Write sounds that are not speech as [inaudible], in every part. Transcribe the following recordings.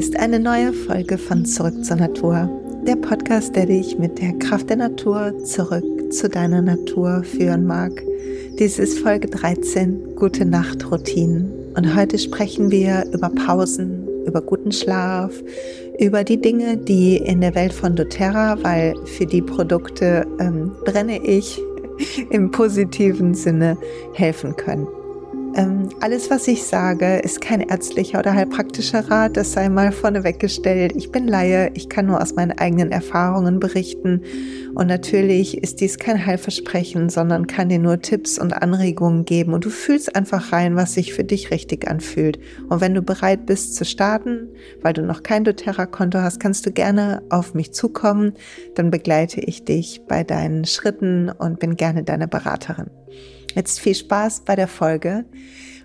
Ist eine neue Folge von Zurück zur Natur. Der Podcast, der dich mit der Kraft der Natur zurück zu deiner Natur führen mag. Dies ist Folge 13, Gute Nacht Routinen. Und heute sprechen wir über Pausen, über guten Schlaf, über die Dinge, die in der Welt von doTERRA, weil für die Produkte ähm, brenne ich [laughs] im positiven Sinne helfen können. Ähm, alles, was ich sage, ist kein ärztlicher oder heilpraktischer Rat, das sei mal vorneweg gestellt. Ich bin Laie, ich kann nur aus meinen eigenen Erfahrungen berichten. Und natürlich ist dies kein Heilversprechen, sondern kann dir nur Tipps und Anregungen geben. Und du fühlst einfach rein, was sich für dich richtig anfühlt. Und wenn du bereit bist zu starten, weil du noch kein doTERRA-Konto hast, kannst du gerne auf mich zukommen. Dann begleite ich dich bei deinen Schritten und bin gerne deine Beraterin. Jetzt viel Spaß bei der Folge.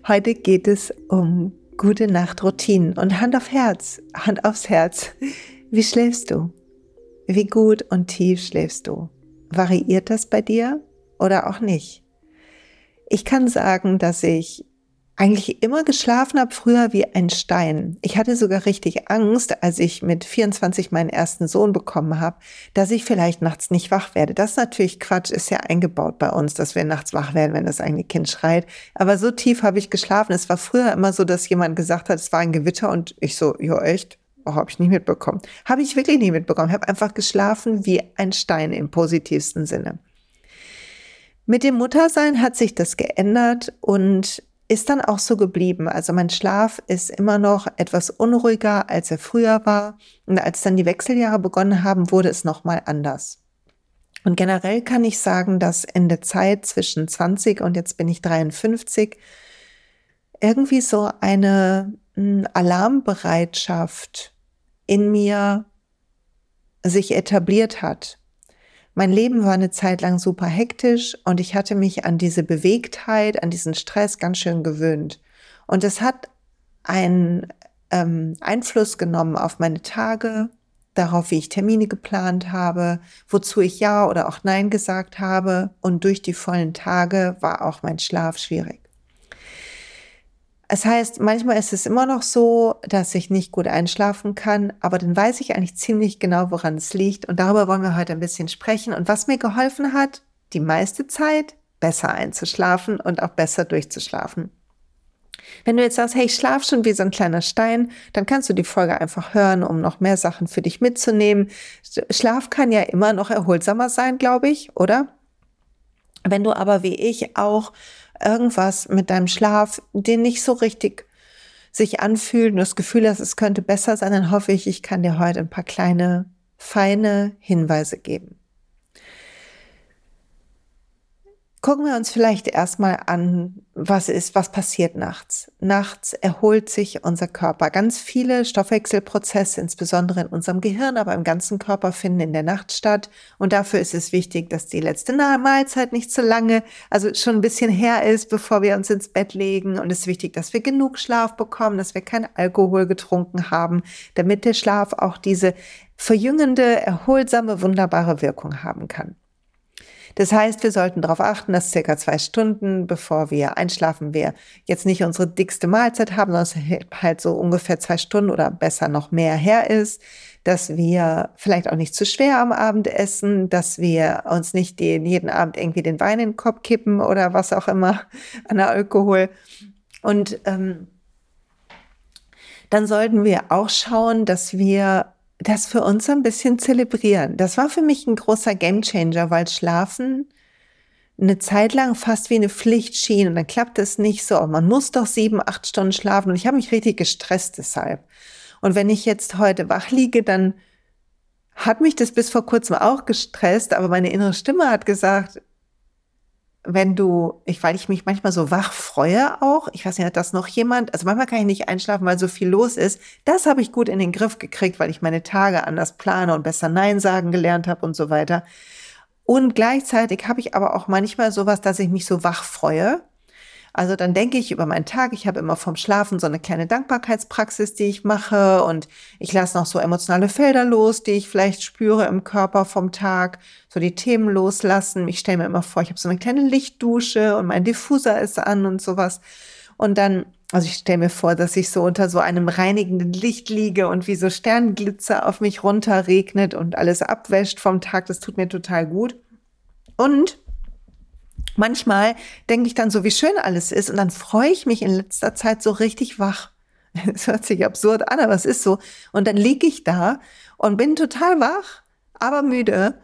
Heute geht es um gute Nachtroutinen und Hand auf Herz, Hand aufs Herz. Wie schläfst du? Wie gut und tief schläfst du? Variiert das bei dir oder auch nicht? Ich kann sagen, dass ich eigentlich immer geschlafen habe, früher wie ein Stein. Ich hatte sogar richtig Angst, als ich mit 24 meinen ersten Sohn bekommen habe, dass ich vielleicht nachts nicht wach werde. Das ist natürlich Quatsch, ist ja eingebaut bei uns, dass wir nachts wach werden, wenn das eigene Kind schreit. Aber so tief habe ich geschlafen. Es war früher immer so, dass jemand gesagt hat, es war ein Gewitter und ich so, ja echt? Oh, habe ich nicht mitbekommen. Habe ich wirklich nicht mitbekommen. Habe einfach geschlafen wie ein Stein im positivsten Sinne. Mit dem Muttersein hat sich das geändert und ist dann auch so geblieben. Also mein Schlaf ist immer noch etwas unruhiger, als er früher war. Und als dann die Wechseljahre begonnen haben, wurde es nochmal anders. Und generell kann ich sagen, dass in der Zeit zwischen 20 und jetzt bin ich 53 irgendwie so eine hm, Alarmbereitschaft in mir sich etabliert hat. Mein Leben war eine Zeit lang super hektisch und ich hatte mich an diese Bewegtheit, an diesen Stress ganz schön gewöhnt. Und es hat einen ähm, Einfluss genommen auf meine Tage, darauf, wie ich Termine geplant habe, wozu ich Ja oder auch Nein gesagt habe. Und durch die vollen Tage war auch mein Schlaf schwierig. Es heißt, manchmal ist es immer noch so, dass ich nicht gut einschlafen kann, aber dann weiß ich eigentlich ziemlich genau, woran es liegt. Und darüber wollen wir heute ein bisschen sprechen. Und was mir geholfen hat, die meiste Zeit besser einzuschlafen und auch besser durchzuschlafen. Wenn du jetzt sagst, hey, ich schlaf schon wie so ein kleiner Stein, dann kannst du die Folge einfach hören, um noch mehr Sachen für dich mitzunehmen. Schlaf kann ja immer noch erholsamer sein, glaube ich, oder? Wenn du aber wie ich auch irgendwas mit deinem Schlaf, den nicht so richtig sich anfühlt und das Gefühl hast, es könnte besser sein, dann hoffe ich, ich kann dir heute ein paar kleine, feine Hinweise geben. Gucken wir uns vielleicht erstmal an, was ist, was passiert nachts. Nachts erholt sich unser Körper. Ganz viele Stoffwechselprozesse, insbesondere in unserem Gehirn, aber im ganzen Körper finden in der Nacht statt. Und dafür ist es wichtig, dass die letzte Mahlzeit nicht zu lange, also schon ein bisschen her ist, bevor wir uns ins Bett legen. Und es ist wichtig, dass wir genug Schlaf bekommen, dass wir keinen Alkohol getrunken haben, damit der Schlaf auch diese verjüngende, erholsame, wunderbare Wirkung haben kann. Das heißt, wir sollten darauf achten, dass circa zwei Stunden, bevor wir einschlafen, wir jetzt nicht unsere dickste Mahlzeit haben, sondern es halt so ungefähr zwei Stunden oder besser noch mehr her ist, dass wir vielleicht auch nicht zu schwer am Abend essen, dass wir uns nicht den, jeden Abend irgendwie den Wein in den Kopf kippen oder was auch immer [laughs] an der Alkohol. Und ähm, dann sollten wir auch schauen, dass wir das für uns ein bisschen zelebrieren. Das war für mich ein großer Gamechanger, weil Schlafen eine Zeit lang fast wie eine Pflicht schien und dann klappt es nicht so. Man muss doch sieben, acht Stunden schlafen und ich habe mich richtig gestresst deshalb. Und wenn ich jetzt heute wach liege, dann hat mich das bis vor kurzem auch gestresst, aber meine innere Stimme hat gesagt, wenn du, ich, weil ich mich manchmal so wach freue auch, ich weiß nicht, hat das noch jemand, also manchmal kann ich nicht einschlafen, weil so viel los ist. Das habe ich gut in den Griff gekriegt, weil ich meine Tage anders plane und besser Nein sagen gelernt habe und so weiter. Und gleichzeitig habe ich aber auch manchmal sowas, dass ich mich so wach freue. Also dann denke ich über meinen Tag. Ich habe immer vom Schlafen so eine kleine Dankbarkeitspraxis, die ich mache und ich lasse noch so emotionale Felder los, die ich vielleicht spüre im Körper vom Tag. So die Themen loslassen. Ich stelle mir immer vor, ich habe so eine kleine Lichtdusche und mein Diffuser ist an und sowas. Und dann also ich stelle mir vor, dass ich so unter so einem reinigenden Licht liege und wie so Sternglitzer auf mich runter regnet und alles abwäscht vom Tag. Das tut mir total gut. Und manchmal denke ich dann so, wie schön alles ist und dann freue ich mich in letzter Zeit so richtig wach. [laughs] Es hört sich absurd an, aber es ist so. Und dann liege ich da und bin total wach, aber müde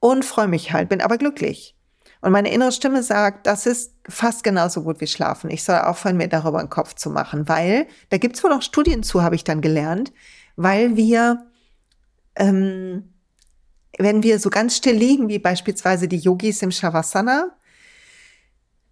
und freue mich halt, bin aber glücklich. Und meine innere Stimme sagt, das ist fast genauso gut wie Schlafen. Ich soll aufhören, mir darüber einen Kopf zu machen, weil, da gibt's wohl auch Studien zu, habe ich dann gelernt, weil wir, ähm, wenn wir so ganz still liegen, wie beispielsweise die Yogis im Shavasana,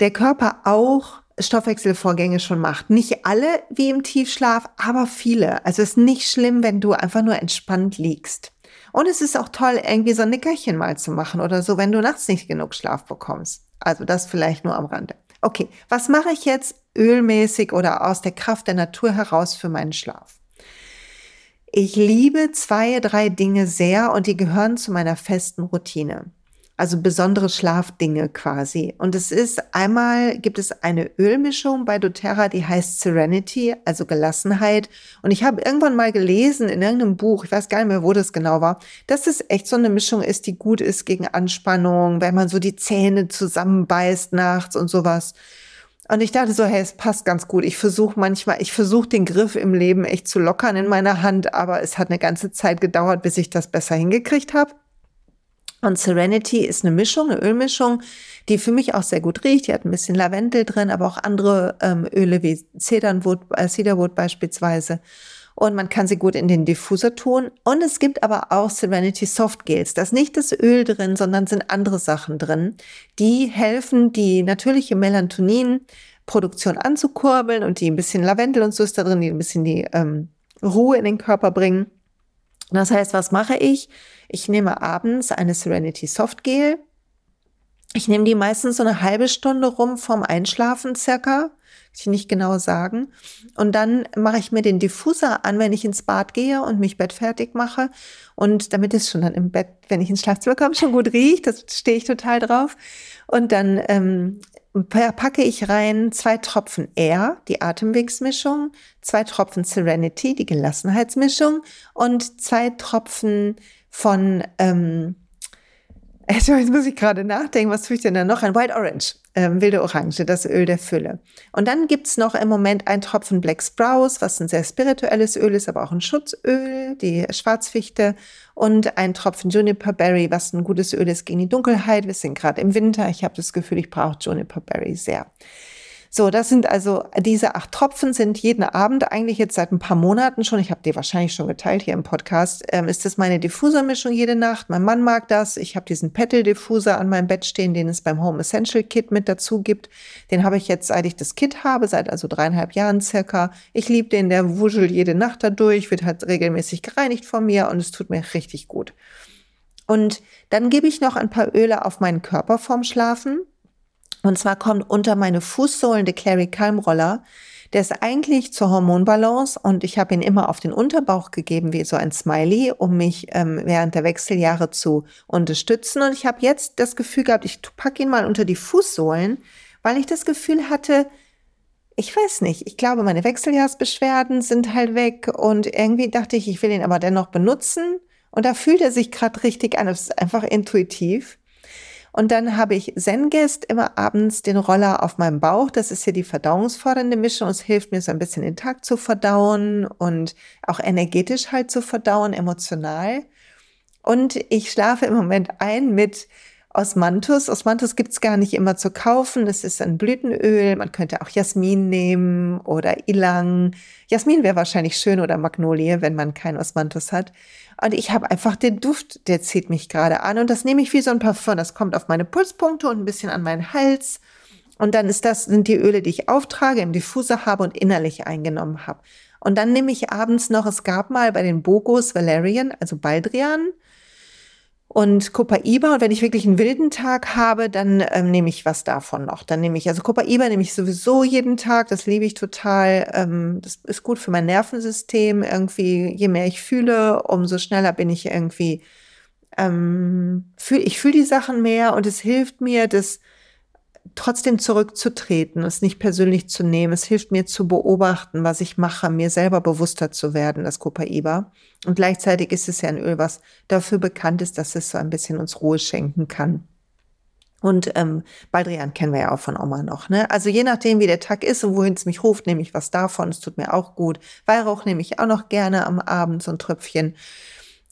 der Körper auch Stoffwechselvorgänge schon macht. Nicht alle wie im Tiefschlaf, aber viele. Also es ist nicht schlimm, wenn du einfach nur entspannt liegst. Und es ist auch toll, irgendwie so ein Nickerchen mal zu machen oder so, wenn du nachts nicht genug Schlaf bekommst. Also das vielleicht nur am Rande. Okay, was mache ich jetzt ölmäßig oder aus der Kraft der Natur heraus für meinen Schlaf? Ich liebe zwei, drei Dinge sehr und die gehören zu meiner festen Routine also besondere Schlafdinge quasi. Und es ist einmal gibt es eine Ölmischung bei doTERRA, die heißt Serenity, also Gelassenheit. Und ich habe irgendwann mal gelesen in irgendeinem Buch, ich weiß gar nicht mehr, wo das genau war, dass es echt so eine Mischung ist, die gut ist gegen Anspannung, wenn man so die Zähne zusammenbeißt nachts und sowas. Und ich dachte so, hey, es passt ganz gut. Ich versuche manchmal, ich versuche den Griff im Leben echt zu lockern in meiner Hand, aber es hat eine ganze Zeit gedauert, bis ich das besser hingekriegt habe. Und Serenity ist eine Mischung, eine Ölmischung, die für mich auch sehr gut riecht. Die hat ein bisschen Lavendel drin, aber auch andere ähm, Öle wie Cedarwood, äh, Cedarwood beispielsweise. Und man kann sie gut in den Diffuser tun. Und es gibt aber auch Serenity Soft Gels. Da ist nicht das Öl drin, sondern sind andere Sachen drin, die helfen, die natürliche Melatonin-Produktion anzukurbeln und die ein bisschen Lavendel und so ist da drin, die ein bisschen die ähm, Ruhe in den Körper bringen. Das heißt, was mache ich? Ich nehme abends eine Serenity Soft Gel. Ich nehme die meistens so eine halbe Stunde rum vorm Einschlafen circa. ich nicht genau sagen. Und dann mache ich mir den Diffuser an, wenn ich ins Bad gehe und mich bettfertig mache. Und damit es schon dann im Bett, wenn ich ins Schlafzimmer komme, schon gut riecht, das stehe ich total drauf. Und dann ähm, packe ich rein zwei Tropfen Air, die Atemwegsmischung, zwei Tropfen Serenity, die Gelassenheitsmischung und zwei Tropfen von, ähm, jetzt muss ich gerade nachdenken, was tue ich denn da noch? Ein White Orange, ähm, wilde Orange, das Öl der Fülle. Und dann gibt's noch im Moment ein Tropfen Black Sprouse, was ein sehr spirituelles Öl ist, aber auch ein Schutzöl, die Schwarzfichte und ein Tropfen Juniper Berry, was ein gutes Öl ist gegen die Dunkelheit. Wir sind gerade im Winter. Ich habe das Gefühl, ich brauche Juniper Berry sehr. So, das sind also diese acht Tropfen sind jeden Abend eigentlich jetzt seit ein paar Monaten schon. Ich habe die wahrscheinlich schon geteilt hier im Podcast. Ähm, ist das meine Diffusermischung jede Nacht? Mein Mann mag das. Ich habe diesen Petal Diffuser an meinem Bett stehen, den es beim Home Essential Kit mit dazu gibt. Den habe ich jetzt, seit ich das Kit habe, seit also dreieinhalb Jahren circa. Ich liebe den, der wuschelt jede Nacht dadurch, wird halt regelmäßig gereinigt von mir und es tut mir richtig gut. Und dann gebe ich noch ein paar Öle auf meinen Körper vorm Schlafen. Und zwar kommt unter meine Fußsohlen der Clary Calm Roller. Der ist eigentlich zur Hormonbalance und ich habe ihn immer auf den Unterbauch gegeben, wie so ein Smiley, um mich ähm, während der Wechseljahre zu unterstützen. Und ich habe jetzt das Gefühl gehabt, ich packe ihn mal unter die Fußsohlen, weil ich das Gefühl hatte, ich weiß nicht, ich glaube, meine Wechseljahrsbeschwerden sind halt weg und irgendwie dachte ich, ich will ihn aber dennoch benutzen. Und da fühlt er sich gerade richtig an. Es ist einfach intuitiv. Und dann habe ich Zengest immer abends den Roller auf meinem Bauch. Das ist hier die verdauungsfordernde Mischung. Es hilft mir so ein bisschen den Tag zu verdauen und auch energetisch halt zu verdauen, emotional. Und ich schlafe im Moment ein mit Osmanthus. Osmanthus gibt's gar nicht immer zu kaufen. Das ist ein Blütenöl. Man könnte auch Jasmin nehmen oder Ilang. Jasmin wäre wahrscheinlich schön oder Magnolie, wenn man kein Osmanthus hat. Und ich habe einfach den Duft, der zieht mich gerade an. Und das nehme ich wie so ein Parfum. Das kommt auf meine Pulspunkte und ein bisschen an meinen Hals. Und dann ist das, sind die Öle, die ich auftrage, im Diffuser habe und innerlich eingenommen habe. Und dann nehme ich abends noch, es gab mal bei den Bogos Valerian, also Baldrian, und Copaiba. Und wenn ich wirklich einen wilden Tag habe, dann ähm, nehme ich was davon noch. Dann nehme ich, also Copaiba nehme ich sowieso jeden Tag. Das liebe ich total. Ähm, das ist gut für mein Nervensystem. Irgendwie, je mehr ich fühle, umso schneller bin ich irgendwie, ähm, fühl, ich fühle die Sachen mehr und es hilft mir, das trotzdem zurückzutreten, es nicht persönlich zu nehmen. Es hilft mir zu beobachten, was ich mache, mir selber bewusster zu werden, das Copaiba. Und gleichzeitig ist es ja ein Öl, was dafür bekannt ist, dass es so ein bisschen uns Ruhe schenken kann. Und ähm, Baldrian kennen wir ja auch von Oma noch. Ne? Also je nachdem, wie der Tag ist und wohin es mich ruft, nehme ich was davon. Es tut mir auch gut. Weihrauch nehme ich auch noch gerne am Abend, so ein Tröpfchen.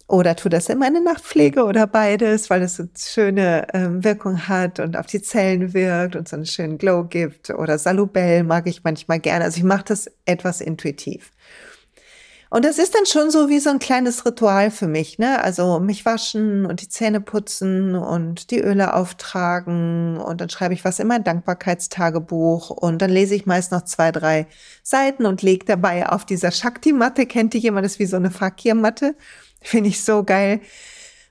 Oder tu das in meine Nachtpflege oder beides, weil es so schöne ähm, Wirkung hat und auf die Zellen wirkt und so einen schönen Glow gibt. Oder Salubell mag ich manchmal gerne. Also ich mache das etwas intuitiv. Und das ist dann schon so wie so ein kleines Ritual für mich, ne? Also mich waschen und die Zähne putzen und die Öle auftragen und dann schreibe ich was in mein Dankbarkeitstagebuch und dann lese ich meist noch zwei, drei Seiten und lege dabei auf dieser Shakti-Matte, kennt die jemand, das ist wie so eine Fakir-Matte Finde ich so geil.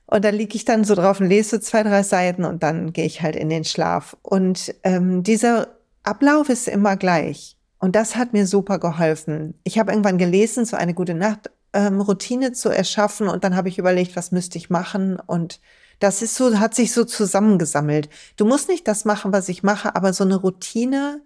Und da liege ich dann so drauf und lese so zwei, drei Seiten und dann gehe ich halt in den Schlaf. Und ähm, dieser Ablauf ist immer gleich. Und das hat mir super geholfen. Ich habe irgendwann gelesen, so eine gute Nacht ähm, Routine zu erschaffen und dann habe ich überlegt, was müsste ich machen und das ist so, hat sich so zusammengesammelt. Du musst nicht das machen, was ich mache, aber so eine Routine,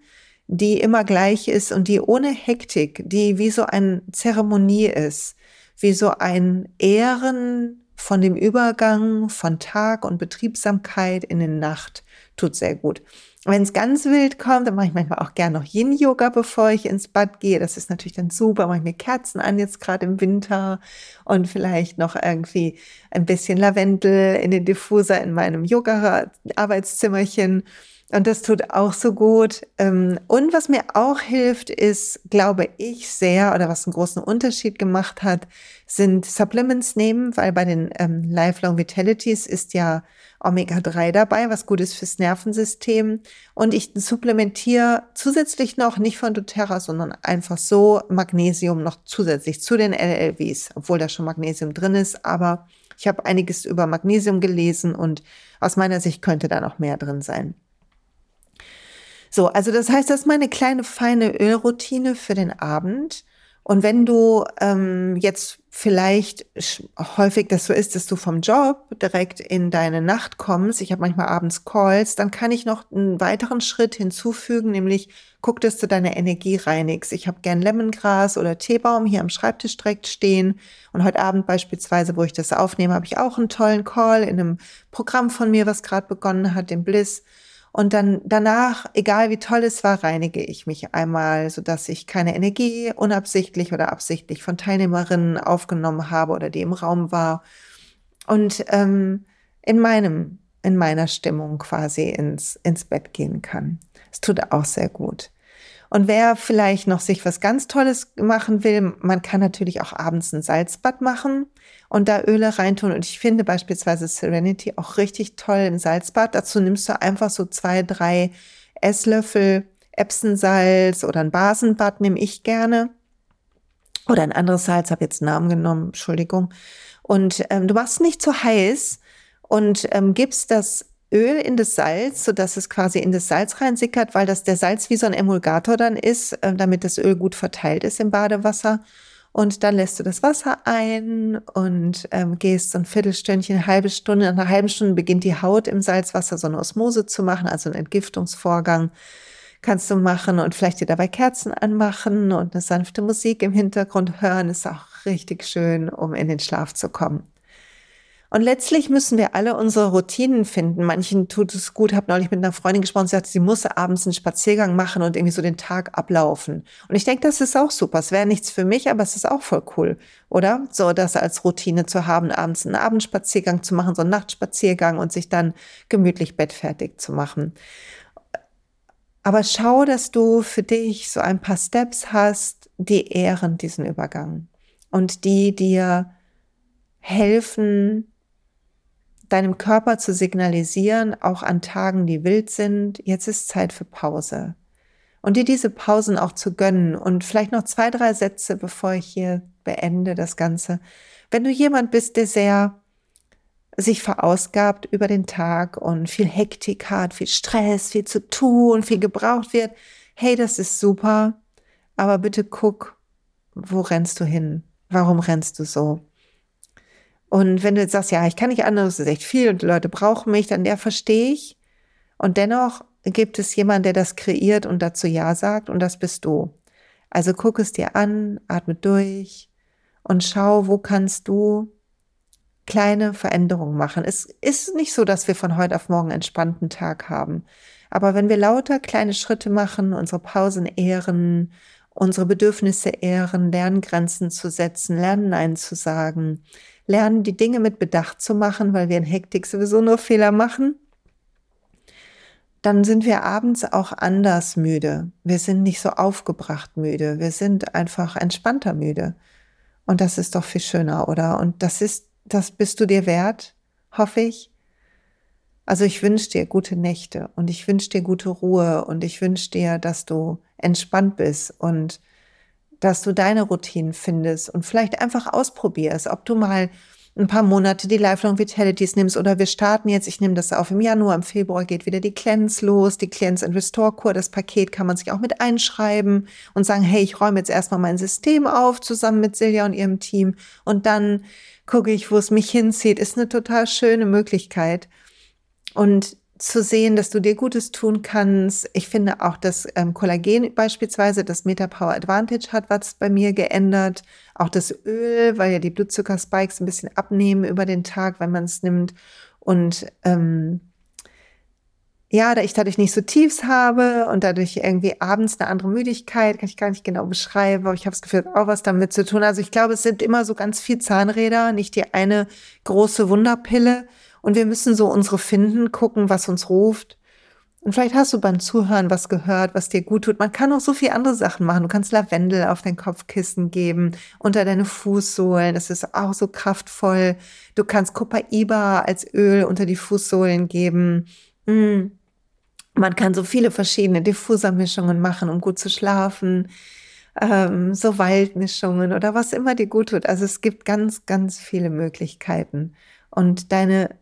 die immer gleich ist und die ohne Hektik, die wie so eine Zeremonie ist, wie so ein Ehren von dem Übergang von Tag und Betriebsamkeit in den Nacht tut sehr gut. Wenn es ganz wild kommt, dann mache ich manchmal auch gerne noch Yin-Yoga, bevor ich ins Bad gehe. Das ist natürlich dann super. Mache ich mir Kerzen an, jetzt gerade im Winter und vielleicht noch irgendwie ein bisschen Lavendel in den Diffuser in meinem Yoga-Arbeitszimmerchen. Und das tut auch so gut. Ähm, und was mir auch hilft, ist, glaube ich, sehr, oder was einen großen Unterschied gemacht hat, sind Supplements nehmen, weil bei den ähm, Lifelong Vitalities ist ja Omega-3 dabei, was gut ist fürs Nervensystem. Und ich supplementiere zusätzlich noch, nicht von doTERRA, sondern einfach so Magnesium noch zusätzlich zu den LLVs, obwohl da schon Magnesium drin ist. Aber ich habe einiges über Magnesium gelesen und aus meiner Sicht könnte da noch mehr drin sein. So, also das heißt, das ist meine kleine feine Ölroutine für den Abend. Und wenn du ähm, jetzt vielleicht häufig das so ist, dass du vom Job direkt in deine Nacht kommst, ich habe manchmal abends Calls, dann kann ich noch einen weiteren Schritt hinzufügen, nämlich guck, dass du deine Energie reinigst. Ich habe gern Lemongras oder Teebaum hier am Schreibtisch direkt stehen. Und heute Abend beispielsweise, wo ich das aufnehme, habe ich auch einen tollen Call in einem Programm von mir, was gerade begonnen hat, dem Bliss. Und dann danach, egal wie toll es war, reinige ich mich einmal, so dass ich keine Energie unabsichtlich oder absichtlich von Teilnehmerinnen aufgenommen habe oder die im Raum war. Und ähm, in meinem, in meiner Stimmung quasi ins, ins Bett gehen kann. Es tut auch sehr gut. Und wer vielleicht noch sich was ganz Tolles machen will, man kann natürlich auch abends ein Salzbad machen und da Öle reintun. Und ich finde beispielsweise Serenity auch richtig toll im Salzbad. Dazu nimmst du einfach so zwei, drei Esslöffel Epsensalz oder ein Basenbad nehme ich gerne. Oder ein anderes Salz, habe jetzt einen Namen genommen, Entschuldigung. Und ähm, du machst nicht zu heiß und ähm, gibst das Öl in das Salz, so dass es quasi in das Salz reinsickert, weil das der Salz wie so ein Emulgator dann ist, äh, damit das Öl gut verteilt ist im Badewasser. Und dann lässt du das Wasser ein und ähm, gehst so ein Viertelstündchen, eine halbe Stunde. Nach einer halben Stunde beginnt die Haut im Salzwasser so eine Osmose zu machen, also einen Entgiftungsvorgang kannst du machen und vielleicht dir dabei Kerzen anmachen und eine sanfte Musik im Hintergrund hören. Ist auch richtig schön, um in den Schlaf zu kommen. Und letztlich müssen wir alle unsere Routinen finden. Manchen tut es gut. Habe neulich mit einer Freundin gesprochen, sie sagte, sie muss abends einen Spaziergang machen und irgendwie so den Tag ablaufen. Und ich denke, das ist auch super. Es wäre nichts für mich, aber es ist auch voll cool, oder? So das als Routine zu haben, abends einen Abendspaziergang zu machen, so einen Nachtspaziergang und sich dann gemütlich bettfertig zu machen. Aber schau, dass du für dich so ein paar Steps hast, die ehren diesen Übergang und die dir helfen, deinem Körper zu signalisieren, auch an Tagen, die wild sind, jetzt ist Zeit für Pause. Und dir diese Pausen auch zu gönnen und vielleicht noch zwei, drei Sätze, bevor ich hier beende das Ganze. Wenn du jemand bist, der sehr sich verausgabt über den Tag und viel Hektik hat, viel Stress, viel zu tun, viel gebraucht wird, hey, das ist super, aber bitte guck, wo rennst du hin? Warum rennst du so? Und wenn du jetzt sagst, ja, ich kann nicht anders, das ist echt viel und die Leute brauchen mich, dann ja, verstehe ich. Und dennoch gibt es jemanden, der das kreiert und dazu Ja sagt und das bist du. Also guck es dir an, atme durch und schau, wo kannst du kleine Veränderungen machen. Es ist nicht so, dass wir von heute auf morgen entspannten Tag haben. Aber wenn wir lauter kleine Schritte machen, unsere Pausen ehren, unsere Bedürfnisse ehren, lernen Grenzen zu setzen, lernen Nein zu sagen, lernen die Dinge mit Bedacht zu machen, weil wir in Hektik sowieso nur Fehler machen, dann sind wir abends auch anders müde. Wir sind nicht so aufgebracht müde. Wir sind einfach entspannter müde. Und das ist doch viel schöner, oder? Und das ist das bist du dir wert, hoffe ich. Also ich wünsche dir gute Nächte und ich wünsche dir gute Ruhe und ich wünsche dir, dass du entspannt bist und dass du deine Routinen findest und vielleicht einfach ausprobierst, ob du mal ein paar Monate die Lifelong Vitalities nimmst oder wir starten jetzt, ich nehme das auf im Januar, im Februar geht wieder die Cleanse los, die Cleanse and Restore Kur, das Paket kann man sich auch mit einschreiben und sagen, hey, ich räume jetzt erstmal mein System auf zusammen mit Silja und ihrem Team und dann gucke ich, wo es mich hinzieht, ist eine total schöne Möglichkeit. Und zu sehen, dass du dir Gutes tun kannst. Ich finde auch, dass ähm, Kollagen beispielsweise das MetaPower Advantage hat was bei mir geändert. Auch das Öl, weil ja die Blutzuckerspikes ein bisschen abnehmen über den Tag, wenn man es nimmt. Und ähm, ja, da ich dadurch nicht so Tiefs habe und dadurch irgendwie abends eine andere Müdigkeit, kann ich gar nicht genau beschreiben, aber ich habe das Gefühl, auch was damit zu tun. Also ich glaube, es sind immer so ganz viel Zahnräder, nicht die eine große Wunderpille. Und wir müssen so unsere finden, gucken, was uns ruft. Und vielleicht hast du beim Zuhören was gehört, was dir gut tut. Man kann auch so viel andere Sachen machen. Du kannst Lavendel auf dein Kopfkissen geben, unter deine Fußsohlen. Das ist auch so kraftvoll. Du kannst Copaiba als Öl unter die Fußsohlen geben. Mm. Man kann so viele verschiedene Diffusermischungen machen, um gut zu schlafen. Ähm, so Waldmischungen oder was immer dir gut tut. Also es gibt ganz, ganz viele Möglichkeiten. Und deine,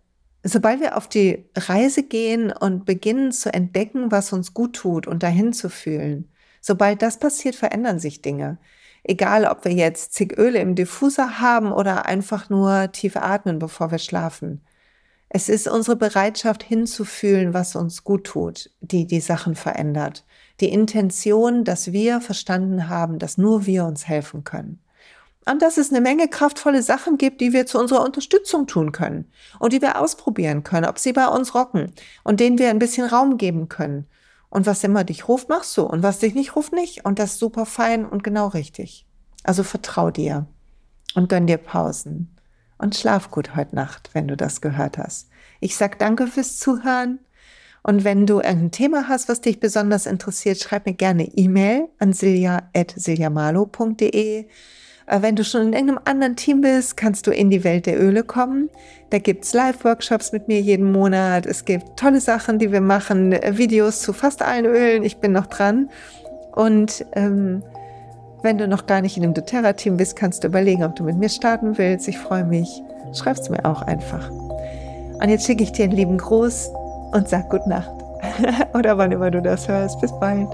sobald wir auf die Reise gehen und beginnen zu entdecken, was uns gut tut und dahin zu fühlen, sobald das passiert, verändern sich Dinge. Egal, ob wir jetzt zig Öle im Diffuser haben oder einfach nur tief atmen, bevor wir schlafen. Es ist unsere Bereitschaft hinzufühlen, was uns gut tut, die die Sachen verändert. Die Intention, dass wir verstanden haben, dass nur wir uns helfen können. Und dass es eine Menge kraftvolle Sachen gibt, die wir zu unserer Unterstützung tun können und die wir ausprobieren können, ob sie bei uns rocken und denen wir ein bisschen Raum geben können. Und was immer dich ruft, machst du. Und was dich nicht ruft, nicht. Und das ist super fein und genau richtig. Also vertrau dir und gönn dir Pausen und schlaf gut heute Nacht, wenn du das gehört hast. Ich sag danke fürs Zuhören. Und wenn du irgendein Thema hast, was dich besonders interessiert, schreib mir gerne E-Mail an silja.siljamalo.de. Äh, wenn du schon in irgendeinem anderen Team bist, kannst du in die Welt der Öle kommen. Da gibt's Live-Workshops mit mir jeden Monat. Es gibt tolle Sachen, die wir machen, äh, Videos zu fast allen Ölen. Ich bin noch dran. Und ähm, wenn du noch gar nicht in dem doTERRA-Team bist, kannst du überlegen, ob du mit mir starten willst. Ich freue mich. Schreib es mir auch einfach. Und jetzt schicke ich dir einen lieben Gruß und sag Gute Nacht. [laughs] Oder wann immer du das hörst. Bis bald.